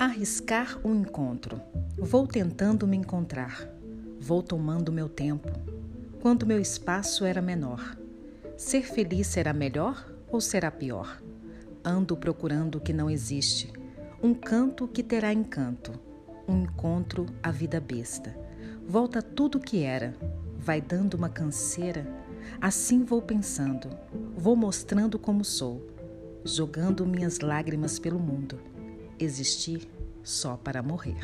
Arriscar um encontro. Vou tentando me encontrar. Vou tomando meu tempo. Quando meu espaço era menor. Ser feliz será melhor ou será pior? Ando procurando o que não existe. Um canto que terá encanto. Um encontro a vida besta. Volta tudo o que era. Vai dando uma canseira. Assim vou pensando. Vou mostrando como sou. Jogando minhas lágrimas pelo mundo existir só para morrer.